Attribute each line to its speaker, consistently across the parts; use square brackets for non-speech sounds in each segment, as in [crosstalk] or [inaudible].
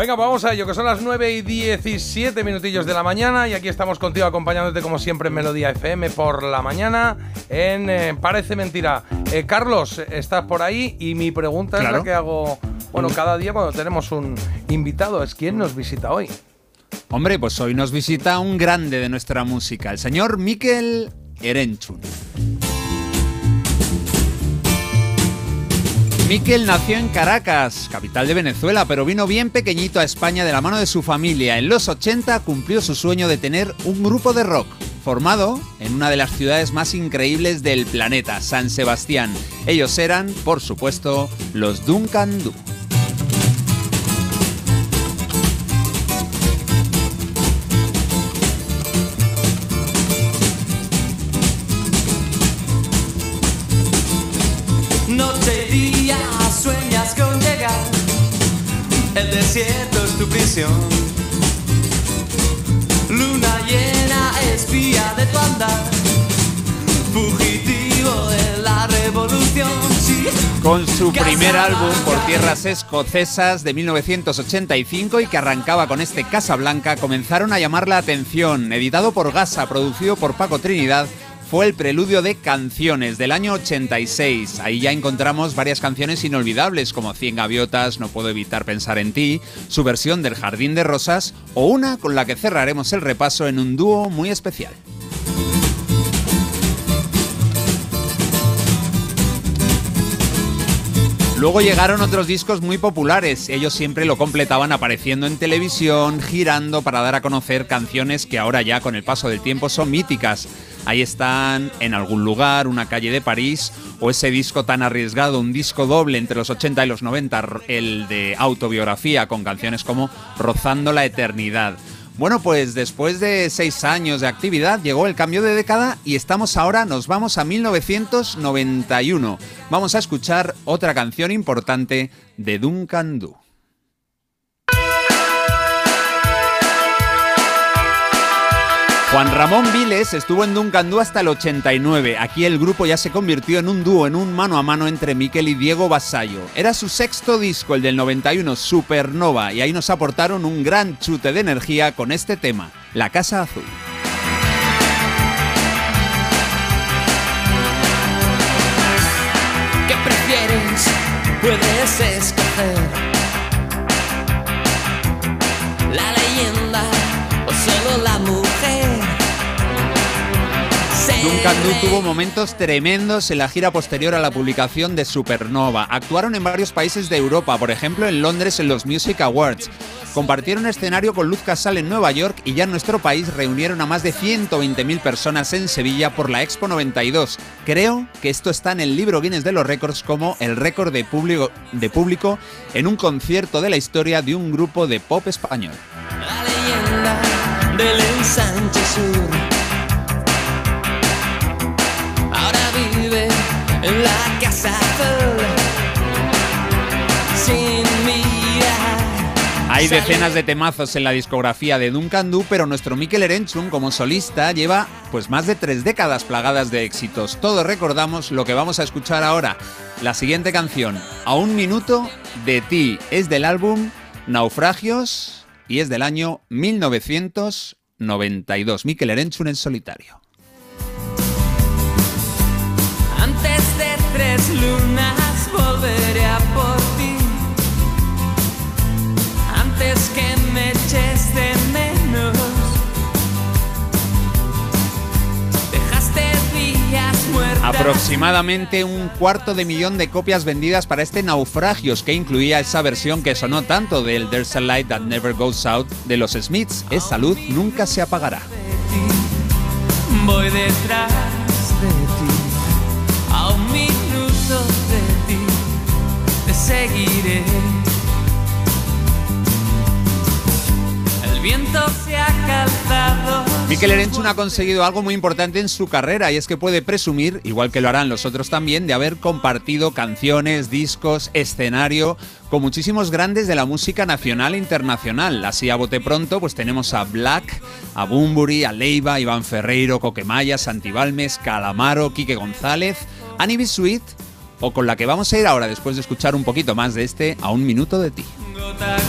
Speaker 1: Venga, vamos a ello, que son las 9 y 17 minutillos de la mañana y aquí estamos contigo acompañándote como siempre en Melodía FM por la mañana en eh, Parece Mentira. Eh, Carlos, estás por ahí y mi pregunta es la que hago, bueno, cada día cuando tenemos un invitado, es quién nos visita hoy.
Speaker 2: Hombre, pues hoy nos visita un grande de nuestra música, el señor Mikel Erenchun. Miquel nació en Caracas, capital de Venezuela, pero vino bien pequeñito a España de la mano de su familia. En los 80 cumplió su sueño de tener un grupo de rock, formado en una de las ciudades más increíbles del planeta, San Sebastián. Ellos eran, por supuesto, los Duncan Du.
Speaker 3: El desierto es tu prisión. Luna llena, espía de tu andar, fugitivo de la revolución.
Speaker 2: Con su primer álbum por tierras escocesas de 1985 y que arrancaba con este Casablanca, comenzaron a llamar la atención. Editado por Gasa, producido por Paco Trinidad fue el preludio de Canciones del año 86. Ahí ya encontramos varias canciones inolvidables como Cien gaviotas, No puedo evitar pensar en ti, su versión del Jardín de Rosas o una con la que cerraremos el repaso en un dúo muy especial. Luego llegaron otros discos muy populares, ellos siempre lo completaban apareciendo en televisión, girando para dar a conocer canciones que ahora ya con el paso del tiempo son míticas. Ahí están En algún lugar, Una calle de París o ese disco tan arriesgado, un disco doble entre los 80 y los 90, el de autobiografía con canciones como Rozando la Eternidad. Bueno, pues después de seis años de actividad llegó el cambio de década y estamos ahora, nos vamos a 1991. Vamos a escuchar otra canción importante de Duncan Du. Juan Ramón Viles estuvo en Duncandú hasta el 89. Aquí el grupo ya se convirtió en un dúo, en un mano a mano entre Miquel y Diego Basallo. Era su sexto disco, el del 91, Supernova, y ahí nos aportaron un gran chute de energía con este tema, La Casa Azul.
Speaker 3: ¿Qué prefieres? Puedes escoger
Speaker 2: Duncan Du tuvo momentos tremendos en la gira posterior a la publicación de Supernova. Actuaron en varios países de Europa, por ejemplo en Londres en los Music Awards. Compartieron escenario con Luz Casal en Nueva York y ya en nuestro país reunieron a más de 120.000 personas en Sevilla por la Expo 92. Creo que esto está en el libro Guinness de los Récords como el récord de público, de público en un concierto de la historia de un grupo de pop español.
Speaker 3: La leyenda del ensanche sur. En la casa sin
Speaker 2: Hay decenas de temazos en la discografía de Duncan Du, pero nuestro Mikel Erenchun como solista lleva pues más de tres décadas plagadas de éxitos. Todos recordamos lo que vamos a escuchar ahora. La siguiente canción, A un minuto de ti, es del álbum Naufragios y es del año 1992. Mikel Erenchun en solitario.
Speaker 3: Lunas volveré a por ti. Antes que me eches de menos. Dejaste días muertas.
Speaker 2: Aproximadamente un cuarto de millón de copias vendidas para este Naufragios, que incluía esa versión que sonó tanto del There's a Light That Never Goes Out de los Smiths. Esa luz nunca se apagará.
Speaker 3: Voy detrás seguiré. El viento se ha calzado.
Speaker 2: Mikel Erenchun ha conseguido algo muy importante en su carrera y es que puede presumir, igual que lo harán los otros también, de haber compartido canciones, discos, escenario con muchísimos grandes de la música nacional e internacional. Así a bote pronto, pues tenemos a Black, a Bumburi, a Leiva, Iván Ferreiro, Coquemaya, Santibalmes, Calamaro, Quique González, Annie Sweet o con la que vamos a ir ahora después de escuchar un poquito más de este A un minuto de ti.
Speaker 3: Gota a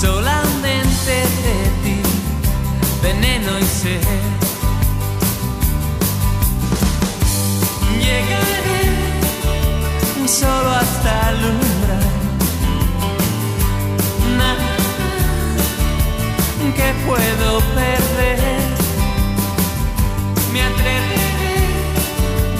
Speaker 3: solamente de ti, veneno y sed. Llegaré solo hasta el umbral. Nada que puedo perder.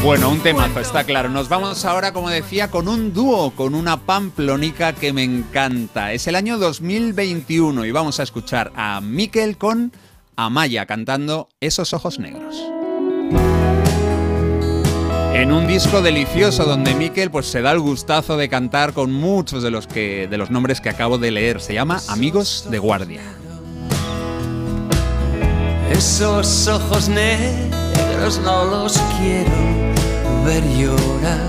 Speaker 2: Bueno, un temazo, está claro. Nos vamos ahora, como decía, con un dúo, con una pamplónica que me encanta. Es el año 2021 y vamos a escuchar a Miquel con Amaya cantando Esos ojos negros. En un disco delicioso donde Miquel pues se da el gustazo de cantar con muchos de los que de los nombres que acabo de leer. Se llama Amigos de Guardia.
Speaker 3: Esos ojos negros no los quiero ver llorar.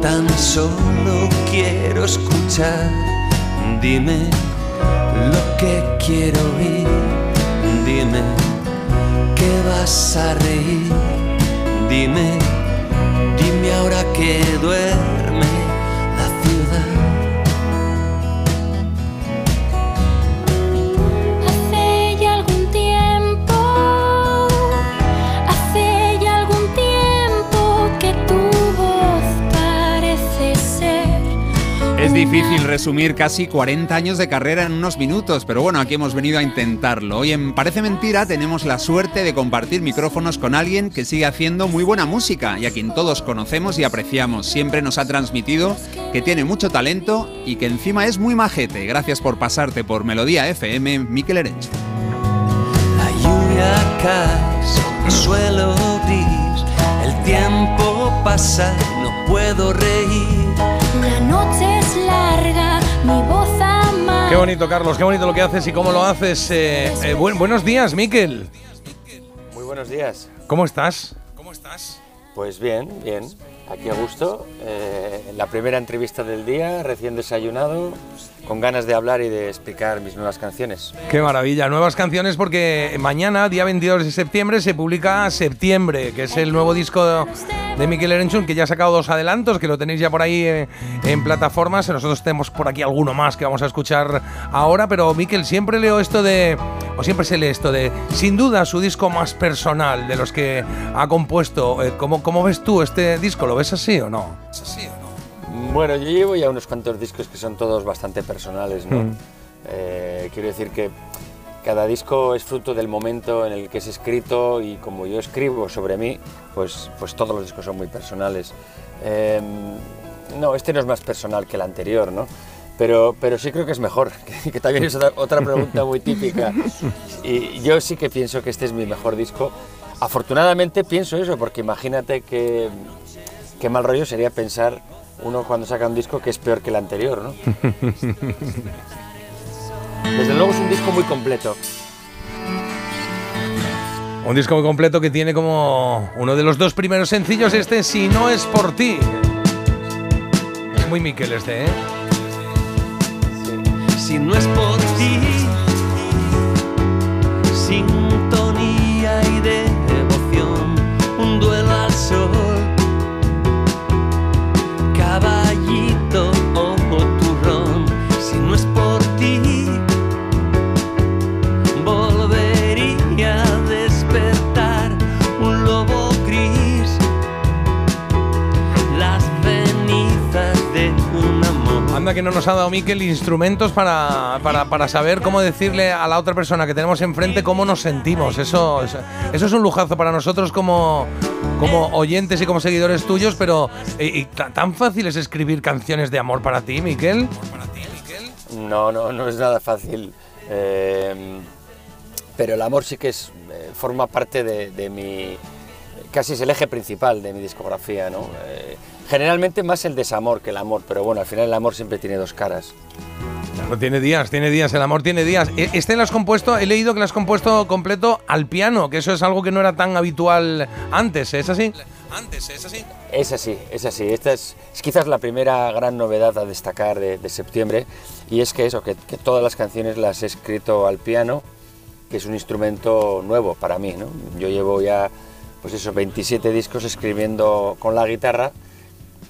Speaker 3: Tan solo quiero escuchar. Dime lo que quiero oír. Dime que vas a reír. Dime, dime ahora que duerme
Speaker 2: difícil resumir casi 40 años de carrera en unos minutos, pero bueno, aquí hemos venido a intentarlo. Hoy en Parece Mentira tenemos la suerte de compartir micrófonos con alguien que sigue haciendo muy buena música y a quien todos conocemos y apreciamos. Siempre nos ha transmitido que tiene mucho talento y que encima es muy majete. Gracias por pasarte por Melodía FM, Miquel Erencho.
Speaker 3: La lluvia cae suelo gris. El tiempo pasa, no puedo reír.
Speaker 4: La noche es larga, mi voz ama.
Speaker 1: Qué bonito, Carlos, qué bonito lo que haces y cómo lo haces. Eh, eh, buen- buenos días, Miquel.
Speaker 5: Muy buenos días.
Speaker 1: ¿Cómo estás?
Speaker 5: Pues bien, bien. Aquí a gusto. Eh, la primera entrevista del día, recién desayunado, con ganas de hablar y de explicar mis nuevas canciones.
Speaker 1: Qué maravilla, nuevas canciones porque mañana, día 22 de septiembre, se publica Septiembre, que es el nuevo disco de Miquel Erenchun, que ya ha sacado dos adelantos, que lo tenéis ya por ahí eh, en plataformas. Nosotros tenemos por aquí alguno más que vamos a escuchar ahora, pero Miquel, siempre leo esto de, o siempre se lee esto de, sin duda, su disco más personal de los que ha compuesto. Eh, ¿cómo, ¿Cómo ves tú este disco? ¿Lo ves así o no? ¿Es así o no?
Speaker 5: Bueno, yo llevo ya unos cuantos discos que son todos bastante personales, ¿no?
Speaker 1: Mm.
Speaker 5: Eh, quiero decir que cada disco es fruto del momento en el que es escrito y como yo escribo sobre mí, pues, pues todos los discos son muy personales. Eh, no, este no es más personal que el anterior, ¿no? Pero, pero sí creo que es mejor, [laughs] que, que también es otra, otra pregunta muy típica. Y yo sí que pienso que este es mi mejor disco. Afortunadamente pienso eso, porque imagínate que, qué mal rollo sería pensar uno cuando saca un disco que es peor que el anterior, ¿no? [laughs] Desde luego es un disco muy completo.
Speaker 1: Un disco muy completo que tiene como uno de los dos primeros sencillos este Si no es por ti. Es muy Miquel este, ¿eh?
Speaker 3: Si no es por
Speaker 1: que no nos ha dado Miquel instrumentos para, para, para saber cómo decirle a la otra persona que tenemos enfrente cómo nos sentimos. Eso, eso, es un lujazo para nosotros como, como oyentes y como seguidores tuyos, pero tan fácil es escribir canciones de amor para ti, Miquel.
Speaker 5: No, no, no es nada fácil. Eh, pero el amor sí que es, eh, forma parte de, de mi. casi es el eje principal de mi discografía, ¿no? Eh, generalmente más el desamor que el amor, pero bueno, al final el amor siempre tiene dos caras.
Speaker 1: Claro, tiene días, tiene días, el amor tiene días. E- Este lo has compuesto, he leído que lo has compuesto completo al piano, que eso es algo que no era tan habitual antes, ¿es así? Antes, ¿es así?
Speaker 5: Es así, es así. Esta es, es quizás la primera gran novedad a destacar de, de septiembre y es que eso, que, que todas las canciones las he escrito al piano, que es un instrumento nuevo para mí. ¿no? Yo llevo ya, pues eso, 27 discos escribiendo con la guitarra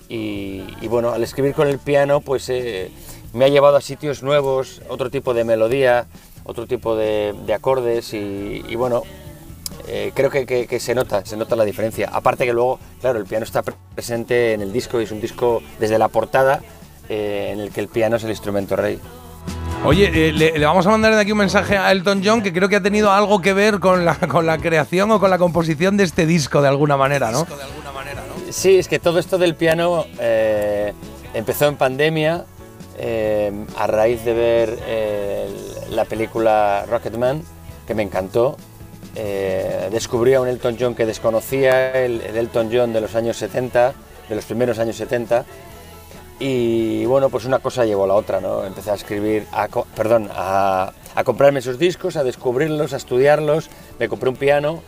Speaker 5: y, y bueno, al escribir con el piano, pues eh, me ha llevado a sitios nuevos, otro tipo de melodía, otro tipo de, de acordes y, y bueno, eh, creo que, que- que se nota, se nota la diferencia. Aparte que luego, claro, el piano está pre- presente en el disco y es un disco desde la portada eh, en el que el piano es el instrumento rey.
Speaker 1: Oye, eh, le, le vamos a mandar de aquí un mensaje a Elton John que creo que ha tenido algo que ver con la, con la creación o con la composición de este disco de alguna manera, ¿no?
Speaker 5: Sí, es que todo esto del piano eh, empezó en pandemia eh, a raíz de ver eh, la película Rocketman, que me encantó. Descubrí a un Elton John que desconocía, el, el Elton John de los años 70, de los primeros años 70. Y bueno, pues una cosa llevó a la otra, ¿no? Empecé a escribir, perdón, a, a comprarme esos discos, a descubrirlos, a estudiarlos. Me compré un piano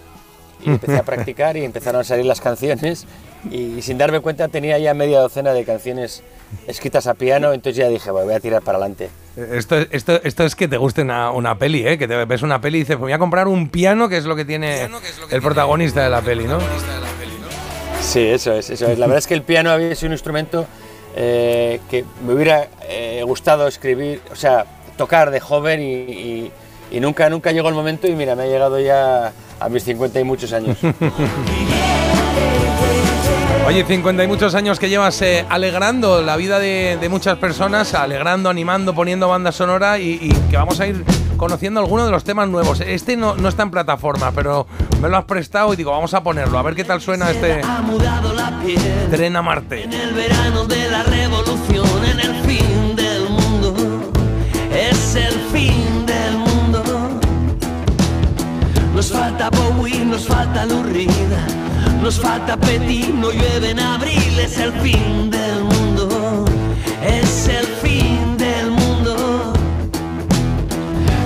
Speaker 5: y empecé a practicar y empezaron a salir las canciones y sin darme cuenta tenía ya media docena de canciones escritas a piano, entonces ya dije, "Bueno, voy a tirar para adelante.
Speaker 1: Esto, esto, esto es que te guste una, una peli, ¿eh? Que te ves una peli y dices, pues voy a comprar un piano, que es lo que tiene el protagonista de la peli, ¿no?
Speaker 5: Sí, eso es, eso es. La verdad es que el piano había sido un instrumento eh, que me hubiera eh, gustado escribir, o sea, tocar de joven y, y- y nunca, nunca llegó el momento y mira, me ha llegado ya a mis 50 y muchos años. [laughs]
Speaker 1: Oye, 50 y muchos años que llevas eh, alegrando la vida de, de muchas personas, alegrando, animando, poniendo banda sonora y, y que vamos a ir conociendo algunos de los temas nuevos. Este no, no está en plataforma, pero me lo has prestado y digo, vamos a ponerlo, a ver qué tal suena este
Speaker 3: Ha mudado la piel
Speaker 1: Tren a Marte.
Speaker 3: en el verano de la revolución, en el Nos falta Bowie, nos falta Lurrida, nos falta Petit, no llueve en abril. Es el fin del mundo. Es el fin del mundo.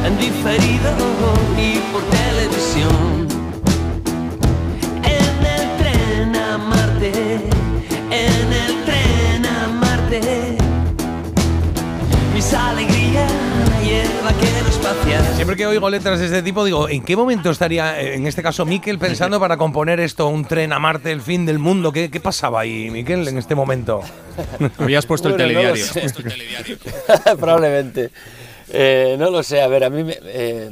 Speaker 3: En diferido y por televisión. En el tren a Marte, en el tren a Marte. Mis alegrías y el vaquero
Speaker 1: Siempre que oigo letras de este tipo, digo, ¿en qué momento estaría, en este caso, Miquel, pensando para componer esto, un tren a Marte, el fin del mundo? ¿Qué, qué pasaba ahí, Miquel, en este momento?
Speaker 2: Habías puesto el
Speaker 5: no
Speaker 2: telediario. [laughs]
Speaker 5: Probablemente. Eh, no lo sé, a ver, a mí, me- eh,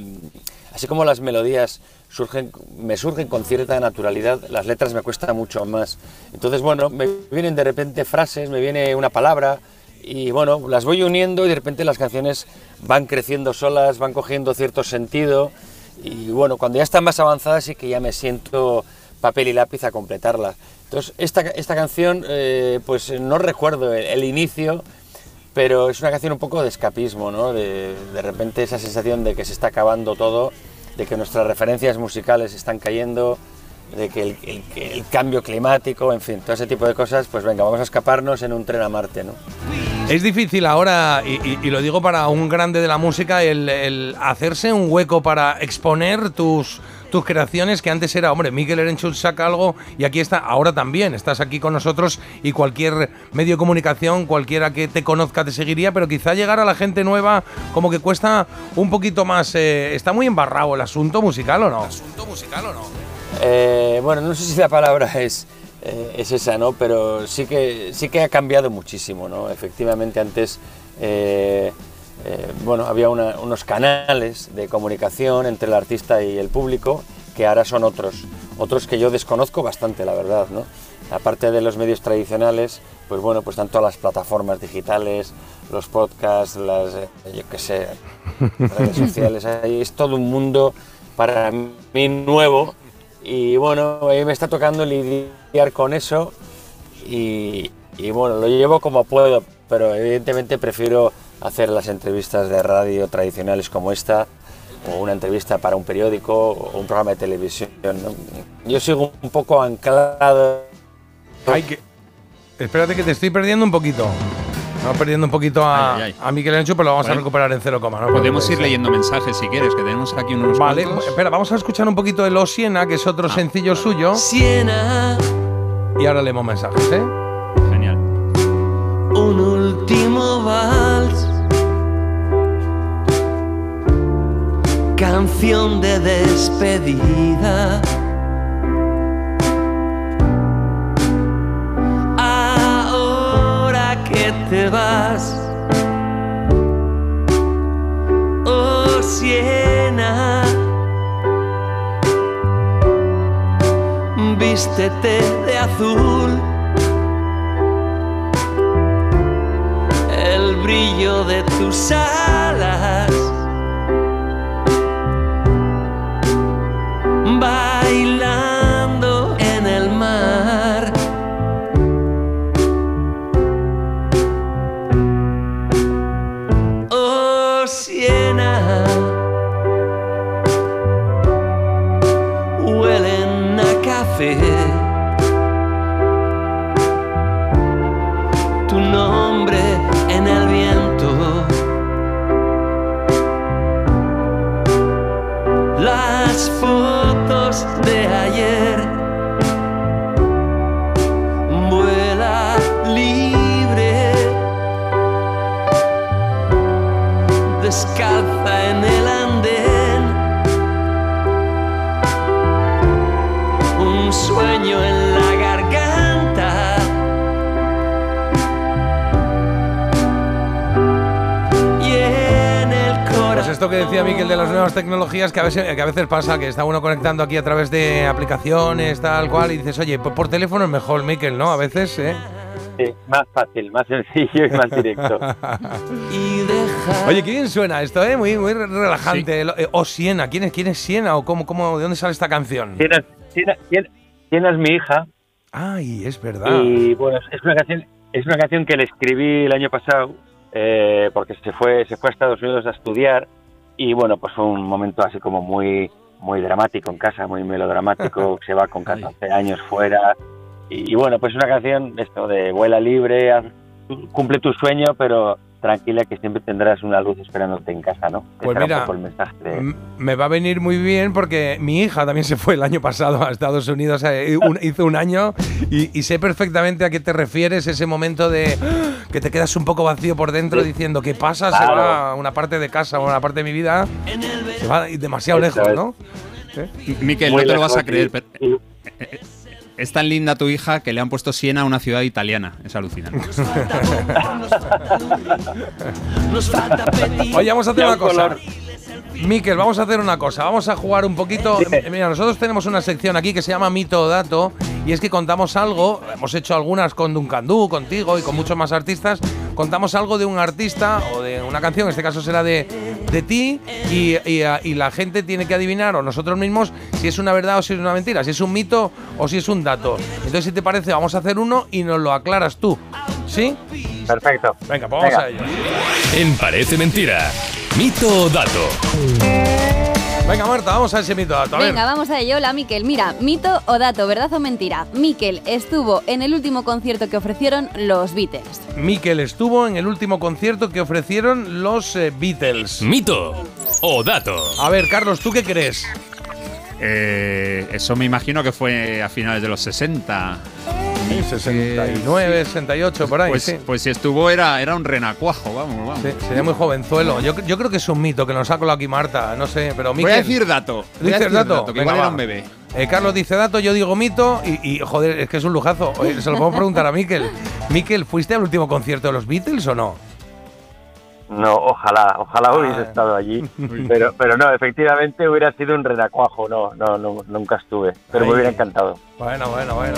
Speaker 5: así como las melodías surgen, me surgen con cierta naturalidad, las letras me cuestan mucho más. Entonces, bueno, me vienen de repente frases, me viene una palabra y bueno, las voy uniendo y de repente las canciones van creciendo solas, van cogiendo cierto sentido y bueno, cuando ya están más avanzadas sí que ya me siento papel y lápiz a completarla. Entonces, esta, esta canción, eh, pues no recuerdo el, el inicio, pero es una canción un poco de escapismo, ¿no? De, de repente esa sensación de que se está acabando todo, de que nuestras referencias musicales están cayendo, de que el, el- el cambio climático, en fin, todo ese tipo de cosas, pues venga, vamos a escaparnos en un tren a Marte, ¿no?
Speaker 1: Es difícil ahora, y, y- y lo digo para un grande de la música, el, el hacerse un hueco para exponer tus, tus creaciones, que antes era, hombre, Miguel Erenchuk saca algo y aquí está, ahora también, estás aquí con nosotros y cualquier medio de comunicación, cualquiera que te conozca te seguiría, pero quizá llegar a la gente nueva como que cuesta un poquito más. eh, ¿Está muy embarrado el asunto musical o no? ¿Asunto musical o no?
Speaker 5: Eh, bueno, no sé si la palabra es, eh, es esa, ¿no? Pero sí que, sí que ha cambiado muchísimo, ¿no? Efectivamente, antes, eh, bueno, había una- unos canales de comunicación entre el artista y el público que ahora son otros, otros que yo desconozco bastante, la verdad, ¿no? Aparte de los medios tradicionales, pues bueno, pues tanto las plataformas digitales, los podcasts, las, yo qué sé, [laughs] redes sociales, es todo un mundo para mí nuevo y bueno, a mí me está tocando lidiar con eso y, y bueno, lo llevo como puedo, pero evidentemente prefiero hacer las entrevistas de radio tradicionales como esta o una entrevista para un periódico o un programa de televisión. Yo sigo un poco anclado.
Speaker 1: Ay, que... Espérate que te estoy perdiendo un poquito. Estamos perdiendo un poquito a,
Speaker 2: Ay, ay, ay.
Speaker 1: a Miquel Erenchuk, pero lo vamos a recuperar en cero coma. ¿no?
Speaker 2: Podemos ir leyendo mensajes si quieres, que tenemos aquí unos
Speaker 1: Vale,
Speaker 2: cuantos.
Speaker 1: espera, vamos a escuchar un poquito de Los Siena, que es otro
Speaker 2: Ah.
Speaker 1: sencillo suyo,
Speaker 3: Siena,
Speaker 1: y ahora leemos mensajes, ¿eh?
Speaker 2: Genial.
Speaker 3: un último vals. Canción de despedida. te vas. Oh, Siena, vístete de azul. El brillo de tus alas
Speaker 1: que a, veces, que a veces pasa, que está uno conectando aquí a través de aplicaciones, tal cual, y dices, oye, pues por teléfono es mejor, Miquel, ¿no? A veces, ¿eh?
Speaker 5: Sí, más fácil, más sencillo y más directo. [laughs]
Speaker 1: Oye, qué bien suena esto, ¿eh? Muy, muy relajante. Lo- eh, O Siena, ¿quién es, quién es Siena? ¿O cómo, cómo, de dónde sale esta canción?
Speaker 5: Tienes, tienes, tienes- tienes mi hija
Speaker 1: Ay, es verdad.
Speaker 5: y bueno, es una canción, es una canción que le escribí el año pasado eh, porque se fue, se fue a Estados Unidos a estudiar y bueno, pues fue un momento así como muy, muy dramático en casa, muy melodramático. [laughs] se va con 14 años fuera y, y bueno, pues una canción esto de vuela libre, haz- cumple tu sueño, pero tranquila que siempre tendrás una luz esperándote en casa, ¿no?
Speaker 1: Pues
Speaker 5: un
Speaker 1: mira,
Speaker 5: poco el mensaje de-
Speaker 1: M- Me va a venir muy bien porque mi hija también se fue el año pasado a Estados Unidos, eh, un- hizo un año y, y sé perfectamente a qué te refieres, ese momento de que te quedas un poco vacío por dentro
Speaker 5: Sí.
Speaker 1: diciendo, ¿qué pasa? Se
Speaker 5: Claro.
Speaker 1: va a una parte de casa o una parte de mi vida, se va demasiado
Speaker 5: Eso
Speaker 1: lejos,
Speaker 5: es.
Speaker 1: ¿no?
Speaker 2: Miquel,
Speaker 5: muy
Speaker 2: no te lo vas a creer,
Speaker 5: y-
Speaker 2: pero
Speaker 5: y-
Speaker 2: es tan linda tu hija que le han puesto Siena a una ciudad italiana. Es alucinante.
Speaker 3: nos falta pedir.
Speaker 1: Oye, vamos a hacer una
Speaker 5: un
Speaker 1: cosa. Miquel, vamos a hacer una cosa. Vamos a jugar un poquito.
Speaker 5: Dime.
Speaker 1: Mira, nosotros tenemos una sección aquí que se llama Mito o Dato. Y es que contamos algo. Hemos hecho algunas con Duncan Du, contigo y con muchos más artistas. Contamos algo de un artista o de una canción. En este caso será de, de ti. Y, y, ah, y la gente tiene que adivinar, o nosotros mismos, si es una verdad o si es una mentira. Si es un mito o si es un dato. Entonces, si te parece, vamos a hacer uno y nos lo aclaras tú. ¿Sí?
Speaker 5: Perfecto.
Speaker 1: Venga, pues vamos
Speaker 5: Venga.
Speaker 1: a ello.
Speaker 6: En Parece Mentira. Mito o dato.
Speaker 1: Venga, Marta, vamos a ese mito o dato. A ver.
Speaker 7: Venga, vamos a ello. Hola, Miquel. Mira, mito o dato, ¿verdad o mentira? Miquel estuvo en el último concierto que ofrecieron los Beatles.
Speaker 1: Miquel estuvo en el último concierto que ofrecieron los eh, Beatles.
Speaker 6: Mito o dato.
Speaker 1: A ver, Carlos, ¿tú qué crees?
Speaker 2: Eh, eso me imagino que fue a finales de los 60.
Speaker 1: 69, 68, por ahí,
Speaker 2: Pues,
Speaker 1: sí.
Speaker 2: pues si estuvo era, era un renacuajo, vamos, vamos.
Speaker 1: Sí, Sería muy jovenzuelo. Yo, yo creo que es un mito que nos ha colado aquí Marta, no sé, pero Miquel.
Speaker 2: Voy a decir dato. Voy a
Speaker 1: ¿Dices
Speaker 2: decir
Speaker 1: dato?
Speaker 2: que
Speaker 1: Venga,
Speaker 2: igual
Speaker 1: va.
Speaker 2: era un bebé.
Speaker 1: Eh, Carlos dice dato, yo digo mito y, y, joder, es que es un lujazo. Oye, se lo podemos preguntar a Miquel. Miquel, ¿fuiste al último concierto de los Beatles o no?
Speaker 5: No, ojalá, ojalá hubiese
Speaker 1: Ah.
Speaker 5: estado allí. [laughs] Pero, pero no, efectivamente hubiera sido un renacuajo. No, no, no nunca estuve. Pero
Speaker 1: Ahí.
Speaker 5: me hubiera encantado.
Speaker 1: Bueno, bueno, bueno.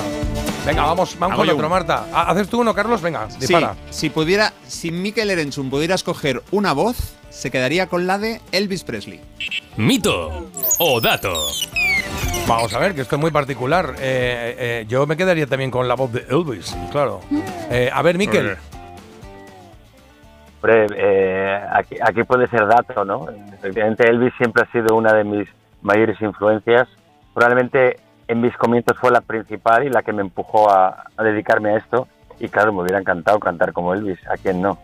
Speaker 1: Venga, vamos, vamos con otro. Marta. Ha- ¿Haces tú uno, Carlos? Venga,
Speaker 2: Sí,
Speaker 1: dispara.
Speaker 2: si pudiera, si Mikel Erenchun pudiera escoger una voz, se quedaría con la de Elvis Presley.
Speaker 6: Mito o dato.
Speaker 1: Vamos a ver, que esto es muy particular. Eh, eh, yo me quedaría también con la voz de Elvis, claro. Eh, a ver, Miquel.
Speaker 5: Eh, aquí, aquí puede ser dato, ¿no? Efectivamente, Elvis siempre ha sido una de mis mayores influencias. Probablemente en mis comienzos fue la principal y la que me empujó a dedicarme a esto. Y claro, me hubiera encantado cantar como Elvis. ¿A quién no?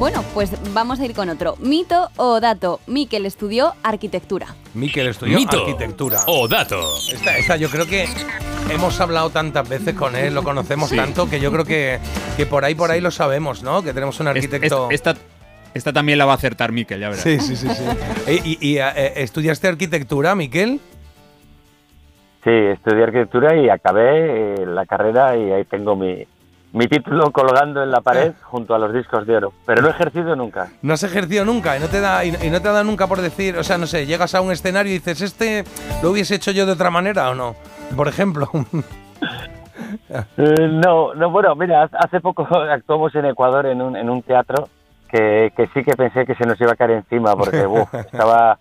Speaker 7: Bueno, pues vamos a ir con otro. Mito o dato. Miquel estudió arquitectura.
Speaker 1: Miquel estudió
Speaker 6: Mito
Speaker 1: arquitectura.
Speaker 6: o dato.
Speaker 1: Esta, esta yo creo que hemos hablado tantas veces con él, lo conocemos
Speaker 2: Sí.
Speaker 1: tanto, que yo creo que, que por ahí, por ahí lo sabemos, ¿no? Que tenemos un arquitecto.
Speaker 2: es- esta, esta también la va a acertar Mikel, ya verás.
Speaker 1: Sí, sí, sí, sí. Eh, ¿Y, y, eh, estudiaste arquitectura, Miquel?
Speaker 5: Sí, estudié arquitectura y acabé eh, la carrera y ahí tengo mi, mi título colgando en la pared [laughs] junto a los discos de oro. Pero no he ejercido nunca.
Speaker 1: No has ejercido nunca y no te da y, no te ha dado nunca por decir, o sea, no sé, llegas a un escenario y dices, este lo hubiese hecho yo de otra manera o no. por ejemplo. [laughs]
Speaker 5: Eh, no, no, bueno, mira, hace poco [laughs] actuamos en Ecuador en un, en un teatro que, que sí que pensé que se nos iba a caer encima porque uf, estaba...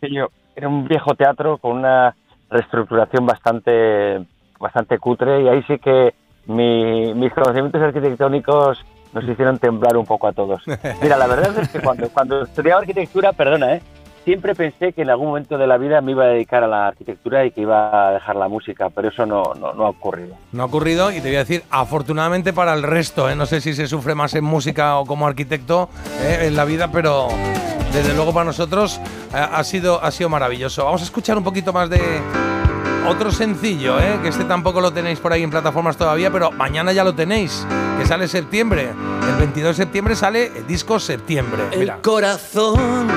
Speaker 5: era un viejo teatro con una reestructuración bastante, bastante cutre y ahí sí que mi- mis conocimientos arquitectónicos nos hicieron temblar un poco a todos. Mira, la verdad es que cuando, cuando estudiaba arquitectura, perdona, ¿eh? siempre pensé que en algún momento de la vida me iba a dedicar a la arquitectura y que iba a dejar la música, pero eso no, no, no ha ocurrido.
Speaker 1: No ha ocurrido y te voy a decir, afortunadamente para el resto, ¿eh? no sé si se sufre más en música o como arquitecto ¿eh? en la vida, pero desde luego para nosotros eh, ha, sido, ha sido maravilloso. Vamos a escuchar un poquito más de otro sencillo, ¿eh? que este tampoco lo tenéis por ahí en plataformas todavía, pero mañana ya lo tenéis, que sale septiembre. El 22 de septiembre sale el disco Septiembre.
Speaker 3: El corazón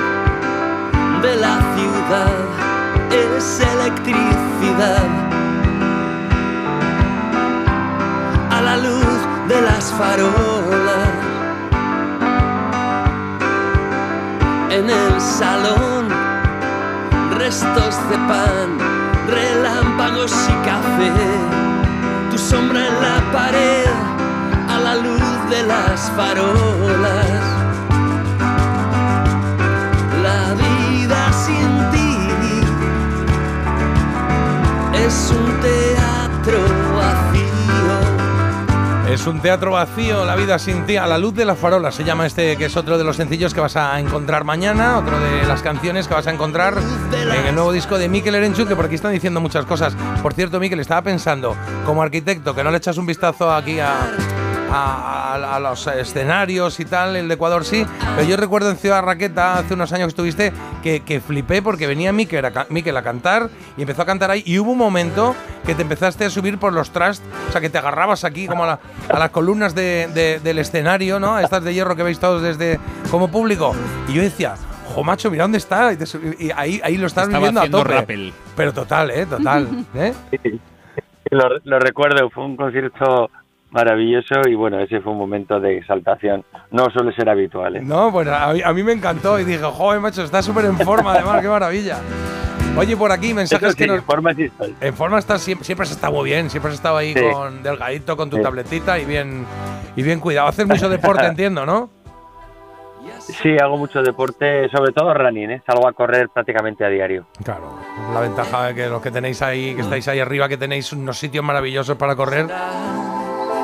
Speaker 3: de la ciudad es electricidad. A la luz de las farolas. En el salón, restos de pan, relámpagos y café. Tu sombra en la pared, a la luz de las farolas. Es un teatro vacío,
Speaker 1: la vida sin ti, a la luz de la farola. Se llama este, que es otro de los sencillos que vas a encontrar mañana, otro de las canciones que vas a encontrar en el nuevo disco de Mikel Erenchuk, que por aquí están diciendo muchas cosas. Por cierto, Mikel, estaba pensando, como arquitecto, que no le echas un vistazo aquí a, a- a- a los escenarios y tal, el de Ecuador sí, pero yo recuerdo en Ciudad Raqueta, hace unos años que estuviste, que, que flipé porque venía Mikel a, Mikel a cantar y empezó a cantar ahí y hubo un momento que te empezaste a subir por los trust, o sea, que te agarrabas aquí como a, la- a las columnas de- de- del escenario, ¿no? A estas de hierro que veis todos desde como público. Y yo decía, jo, macho, mira dónde está. Y, te y ahí, ahí lo estás
Speaker 2: Estaba
Speaker 1: viviendo a tope.
Speaker 2: rappel.
Speaker 1: Pero total, ¿eh? Total. [laughs] ¿eh?
Speaker 5: Lo, lo recuerdo, fue un concierto maravilloso y bueno, ese fue un momento de exaltación. No suele ser habitual. ¿eh?
Speaker 1: No, pues a mí, a mí me encantó y dije, joder, macho, está súper en forma, además, qué maravilla. Oye, por aquí, mensajes
Speaker 5: Eso
Speaker 1: que
Speaker 5: sí,
Speaker 1: nos.
Speaker 5: en forma sí estoy.
Speaker 1: En forma estás siempre, siempre has estado muy bien, siempre has estado ahí
Speaker 5: Sí.
Speaker 1: con delgadito, con tu
Speaker 5: Sí.
Speaker 1: tabletita y bien, y bien cuidado. Haces mucho deporte, [laughs] entiendo, ¿no?
Speaker 5: Sí, hago mucho deporte, sobre todo running, ¿eh? salgo a correr prácticamente a diario.
Speaker 1: Claro, la ventaja de que los que tenéis ahí, que estáis ahí arriba, que tenéis unos sitios maravillosos para correr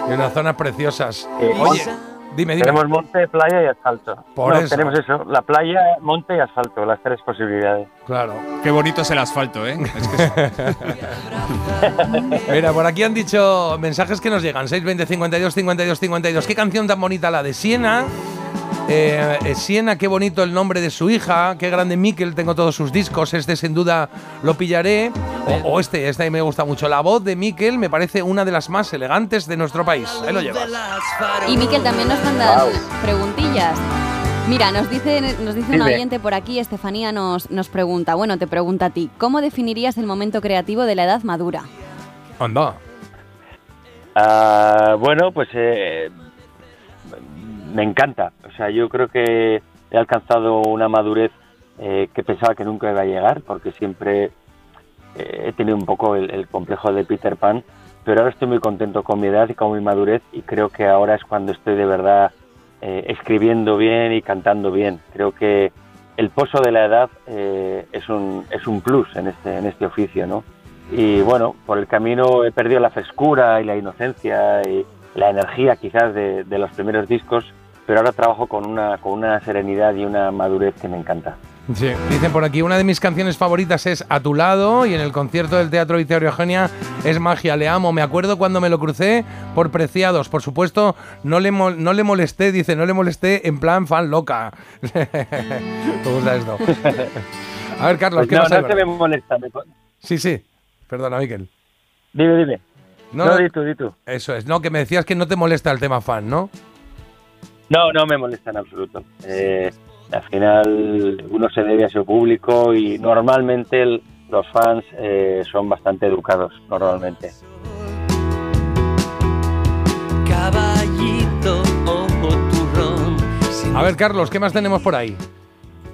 Speaker 1: y unas zonas preciosas.
Speaker 5: Eh,
Speaker 1: Oye, dime, dime.
Speaker 5: Tenemos monte, playa y asfalto.
Speaker 1: Por
Speaker 5: No,
Speaker 1: eso.
Speaker 5: Tenemos eso, la playa, monte y asfalto, las tres posibilidades.
Speaker 1: Claro.
Speaker 2: Qué bonito es el asfalto, ¿eh? Es que [laughs]
Speaker 1: Mira, por aquí han dicho mensajes que nos llegan. 620 52 52 52. Qué canción tan bonita la de Siena. Eh, eh, Siena, qué bonito el nombre de su hija. Qué grande Mikel, tengo todos sus discos. Este sin duda lo pillaré. O, o este, este me gusta mucho. La voz de Mikel me parece una de las más elegantes de nuestro país. Ahí lo llevas.
Speaker 7: Y Miquel también nos mandan preguntillas. Mira, nos dice, nos dice un oyente por aquí, Estefanía nos, nos pregunta, bueno, te pregunta a ti, ¿cómo definirías el momento creativo de la edad madura?
Speaker 1: Anda.
Speaker 5: Ah, bueno, pues eh, me encanta. O sea, yo creo que he alcanzado una madurez eh, que pensaba que nunca iba a llegar, porque siempre eh, he tenido un poco el, el complejo de Peter Pan, pero ahora estoy muy contento con mi edad y con mi madurez y creo que ahora es cuando estoy de verdad eh, escribiendo bien y cantando bien. Creo que el pozo de la edad eh, es, un, es un plus en este, en este oficio, ¿no? Y bueno, por el camino he perdido la frescura y la inocencia y la energía quizás de, de los primeros discos, pero ahora trabajo con una, con una serenidad y una madurez que me encanta.
Speaker 1: Sí, dicen por aquí, una de mis canciones favoritas es A tu lado y en el concierto del Teatro Vittorio Eugenia es Magia, le amo. Me acuerdo cuando me lo crucé por Preciados. Por supuesto, no le, no le molesté, dice, no le molesté en plan fan loca. [laughs] me gusta esto. A ver, Carlos,
Speaker 5: Pues
Speaker 1: ¿qué
Speaker 5: no,
Speaker 1: pasa?
Speaker 5: no se me molesta. me-
Speaker 1: Sí, sí. Perdona, Miquel.
Speaker 5: Dime, dime.
Speaker 1: No,
Speaker 5: No,
Speaker 1: no,
Speaker 5: di tú, di tú.
Speaker 1: eso es. No, que me decías que no te molesta el tema fan, ¿no?
Speaker 5: No, no me molesta en absoluto. Eh, al final uno se debe a su público y normalmente el- los fans eh, son bastante educados, normalmente.
Speaker 1: A ver, Carlos, ¿qué más tenemos por ahí?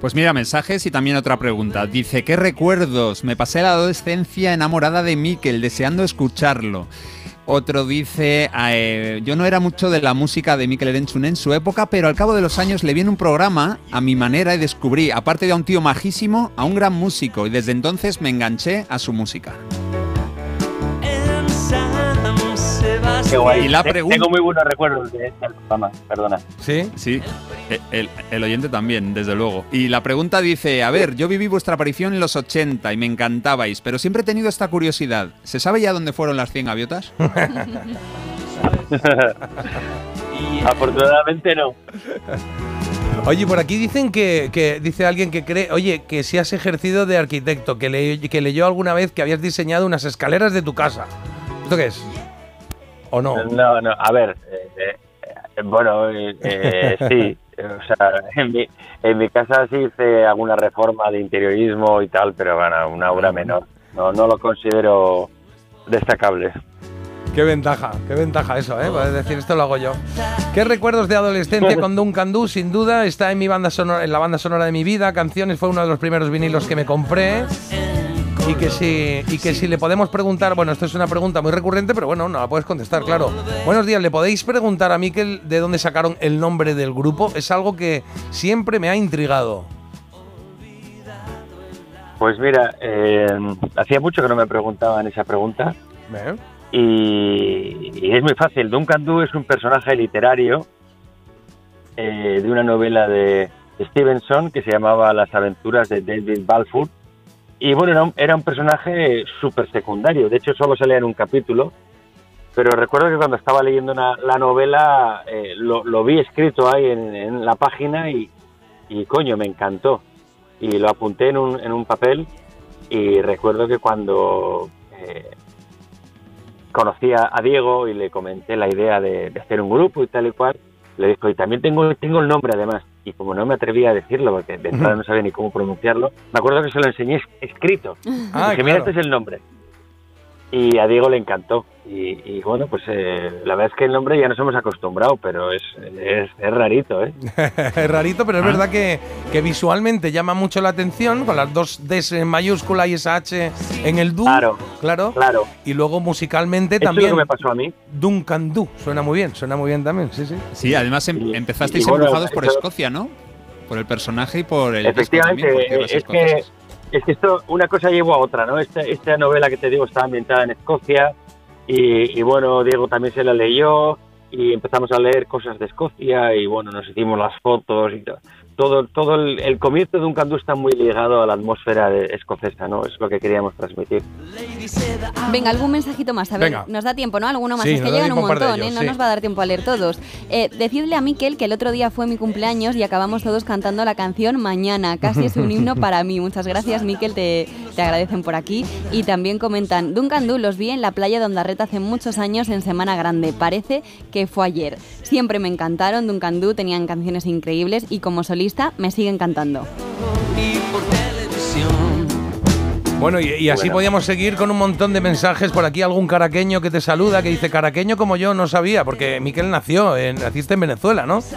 Speaker 2: Pues mira, mensajes y también otra pregunta. Dice, ¿qué recuerdos? Me pasé la adolescencia enamorada de Mikel, deseando escucharlo. Otro dice, eh, yo no era mucho de la música de Mikel Erenchun en su época, pero al cabo de los años le vi en un programa a mi manera y descubrí, aparte de a un tío majísimo, a un gran músico y desde entonces me enganché a su música.
Speaker 5: Qué guay.
Speaker 2: Y la pregunta-
Speaker 5: Tengo muy buenos recuerdos de este programa, perdona.
Speaker 1: ¿Sí?
Speaker 2: Sí, el, el oyente también, desde luego. Y la pregunta dice, a ver, yo viví vuestra aparición en los 80 y me encantabais, pero siempre he tenido esta curiosidad. ¿Se sabe ya dónde fueron las 100 gaviotas? [laughs] [laughs]
Speaker 5: Afortunadamente no.
Speaker 1: Oye, por aquí dicen que, que- dice alguien que cree, oye, que si has ejercido de arquitecto, que, le- que leyó alguna vez que habías diseñado unas escaleras de tu casa. ¿Esto qué es? ¿O no?
Speaker 5: No, no, a ver, eh, eh, bueno, eh, eh, sí, [laughs] o sea, en mi, en mi casa sí hice alguna reforma de interiorismo y tal, pero bueno, una obra menor. No, no lo considero destacable.
Speaker 1: Qué ventaja, qué ventaja eso, ¿eh? Poder decir, esto lo hago yo. ¿Qué recuerdos de adolescencia con Duncan Du? Sin duda, está en mi banda sonora, en la banda sonora de mi vida. Canciones fue uno de los primeros vinilos que me compré. Y que si, y que si le podemos preguntar, bueno, esto es una pregunta muy recurrente, pero bueno, no la puedes contestar, claro. Buenos días, ¿le podéis preguntar a Miquel de dónde sacaron el nombre del grupo? Es algo que siempre me ha intrigado.
Speaker 5: Pues mira, eh, hacía mucho que no me preguntaban esa pregunta
Speaker 1: ¿Eh?
Speaker 5: y, y es muy fácil. Duncan Du es un personaje literario eh, de una novela de Stevenson que se llamaba Las aventuras de David Balfour. Y bueno, era un, era un personaje súper secundario. De hecho, solo salía en un capítulo. Pero recuerdo que cuando estaba leyendo una- la novela eh, lo, vi escrito ahí en, la página y, coño, me encantó. Y lo apunté en un, en un papel y recuerdo que cuando eh, conocí a, a Diego y le comenté la idea de, de hacer un grupo y tal y cual, le dijo, y también tengo, tengo el nombre además. Y como no me atrevía a decirlo, porque de entrada no sabía ni cómo pronunciarlo, me acuerdo que se lo enseñé es- escrito.
Speaker 1: Ah,
Speaker 5: Dije, mira,
Speaker 1: claro.
Speaker 5: este es el nombre. Y a Diego le encantó. Y, y bueno, pues eh, la verdad es que el nombre ya nos hemos acostumbrado, pero es, es, es rarito, ¿eh? [laughs]
Speaker 1: es rarito, pero es verdad que, que visualmente llama mucho la atención, con las dos Ds en mayúscula y esa H en el Du.
Speaker 5: Claro,
Speaker 1: Claro.
Speaker 5: claro.
Speaker 1: Y luego musicalmente
Speaker 5: Eso es lo
Speaker 1: también.
Speaker 5: que me pasó a mí.
Speaker 1: Duncan Du. Suena muy bien, suena muy bien también, sí, sí.
Speaker 2: Sí, además em-
Speaker 5: Y-
Speaker 2: empezasteis
Speaker 5: y bueno,
Speaker 2: empujados por
Speaker 5: eso-
Speaker 2: Escocia, ¿no? Por el personaje y por el
Speaker 5: Efectivamente,
Speaker 2: también, por
Speaker 5: es que. Es que esto, una cosa llevó a otra, ¿no? Esta, esta novela que te digo está ambientada en Escocia y, y bueno, Diego también se la leyó y empezamos a leer cosas de Escocia y bueno, nos hicimos las fotos y to- todo. Todo el, el comienzo de un candú está muy ligado a la atmósfera de- escocesa, ¿no? Es lo que queríamos transmitir.
Speaker 7: Venga, algún mensajito más. A ver,
Speaker 1: Venga.
Speaker 7: nos da tiempo, ¿no? Alguno más.
Speaker 1: Sí,
Speaker 7: es que llegan un montón, ¿eh? No
Speaker 1: sí.
Speaker 7: nos va a dar tiempo a leer todos. Eh, decidle a Miquel que el otro día fue mi cumpleaños y acabamos todos cantando la canción Mañana. Casi es un himno para mí. Muchas gracias, Miquel. Te, te agradecen por aquí. Y también comentan, Duncan Du los vi en la playa de Ondarreta hace muchos años en Semana Grande. Parece que fue ayer. Siempre me encantaron. Duncan Du tenían canciones increíbles y como solista me siguen cantando.
Speaker 1: Bueno, y, y así
Speaker 5: Bueno.
Speaker 1: podíamos seguir con un montón de mensajes. Por aquí algún caraqueño que te saluda, que dice, caraqueño como yo, no sabía, porque Miquel nació, en, naciste en Venezuela, ¿no?
Speaker 5: Sí,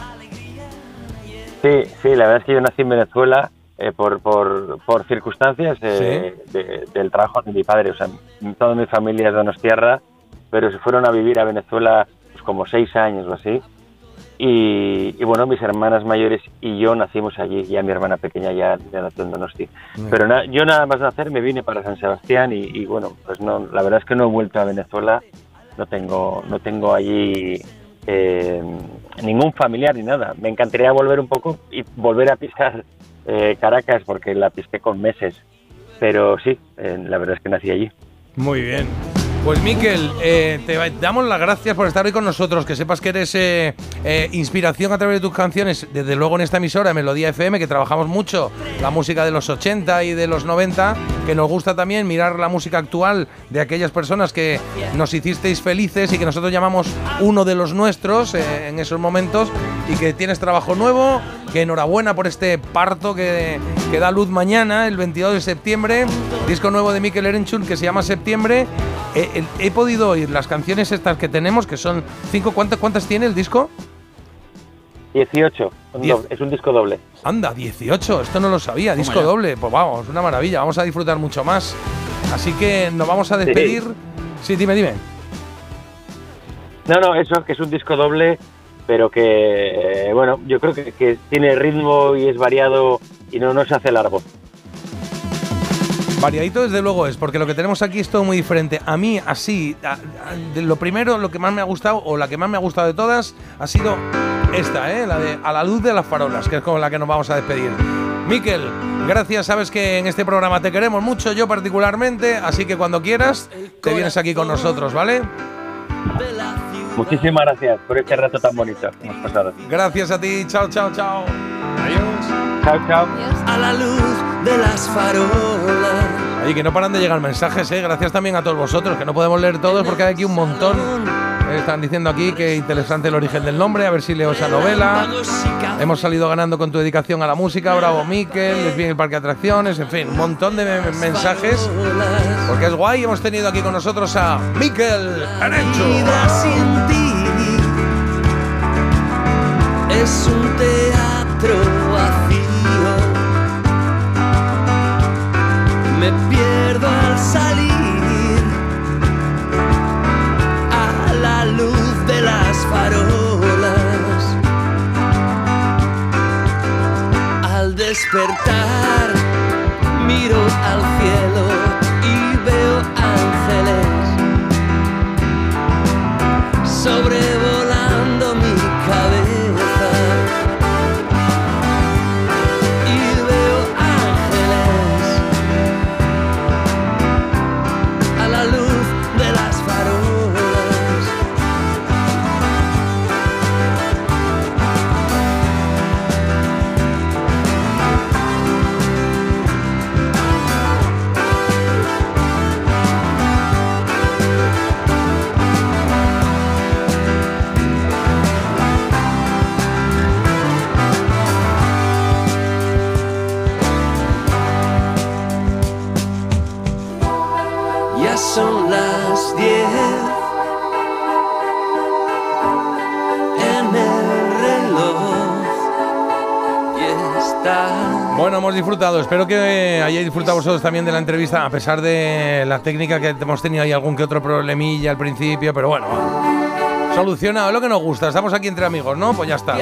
Speaker 5: sí, la verdad es que yo nací en Venezuela eh, por, por, por circunstancias eh, de- del trabajo de mi padre. O sea, toda mi familia es de Donostierra, pero se fueron a vivir a Venezuela pues, como seis años o así. Y, y bueno, mis hermanas mayores y yo nacimos allí, ya mi hermana pequeña ya, ya nació en Donosti. Pero na- yo nada más nacer me vine para San Sebastián y, y bueno, pues no, la verdad es que no he vuelto a Venezuela, no tengo, no tengo allí eh, ningún familiar ni nada. Me encantaría volver un poco y volver a pisar eh, Caracas porque la pisé con meses. Pero sí, eh, la verdad es que nací allí.
Speaker 1: Muy bien. Pues Miquel, eh, te damos las gracias por estar hoy con nosotros. Que sepas que eres inspiración a través de tus canciones, desde luego en esta emisora, Melodía FM, que trabajamos mucho la música de los 80 y de los 90, que nos gusta también mirar la música actual de aquellas personas que nos hicisteis felices y que nosotros llamamos uno de los nuestros en esos momentos y que tienes trabajo nuevo, que enhorabuena por este parto que, que da luz mañana, el 22 de septiembre, disco nuevo de Mikel Erenchun que se llama Septiembre. Eh, he podido oír las canciones estas que tenemos, que son cinco, ¿cuántas, cuántas tiene el disco?
Speaker 8: 18, un
Speaker 1: Diez.
Speaker 8: doble- es un disco doble.
Speaker 1: Anda, 18, esto no lo sabía, disco
Speaker 2: ya.
Speaker 1: doble. Pues vamos, una maravilla, vamos a disfrutar mucho más. Así que nos vamos a despedir. Sí, dime, dime.
Speaker 8: No, no, eso, que es un disco doble, pero que, eh, bueno, yo creo que, que tiene ritmo y es variado y no, no se hace largo.
Speaker 1: Variadito desde luego es, porque lo que tenemos aquí es todo muy diferente. A mí, así, a- a- de lo primero, lo que más me ha gustado, o la que más me ha gustado de todas, ha sido esta, ¿eh? la de A la luz de las farolas, que es con la que nos vamos a despedir. Miquel, gracias, sabes que en este programa te queremos mucho, yo particularmente, así que cuando quieras, te vienes aquí con nosotros, ¿vale?
Speaker 8: Muchísimas gracias por este rato tan bonito que hemos pasado.
Speaker 1: Gracias a ti, chao, chao, chao.
Speaker 8: Chao, chao.
Speaker 3: a la luz de las farolas.
Speaker 1: Oye, que no paran de llegar mensajes, ¿eh? Gracias también a todos vosotros, que no podemos leer todos porque hay aquí un montón. Están diciendo aquí que interesante el origen del nombre, a ver si leo esa novela. Hemos salido ganando con tu dedicación a la música, bravo Miquel, les viene el parque de atracciones, en fin, un montón de me- mensajes. Porque es guay, hemos tenido aquí con nosotros a Miquel Arencho.
Speaker 3: es un teatro vacío. Me pierdo al salir despertar. Miro al cielo y veo ángeles sobrevolando
Speaker 1: disfrutado. Espero que hayáis disfrutado vosotros también de la entrevista, a pesar de la técnica que hemos tenido ahí algún que otro problemilla al principio, pero bueno. Solucionado, lo que nos gusta. Estamos aquí entre amigos, ¿no? Pues ya está.